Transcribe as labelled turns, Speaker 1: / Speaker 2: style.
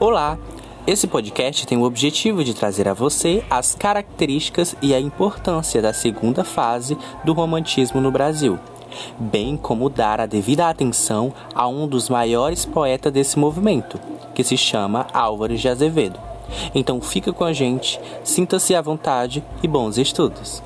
Speaker 1: Olá! Esse podcast tem o objetivo de trazer a você as características e a importância da segunda fase do romantismo no Brasil, bem como dar a devida atenção a um dos maiores poetas desse movimento, que se chama Álvares de Azevedo. Então fica com a gente, sinta-se à vontade e bons estudos!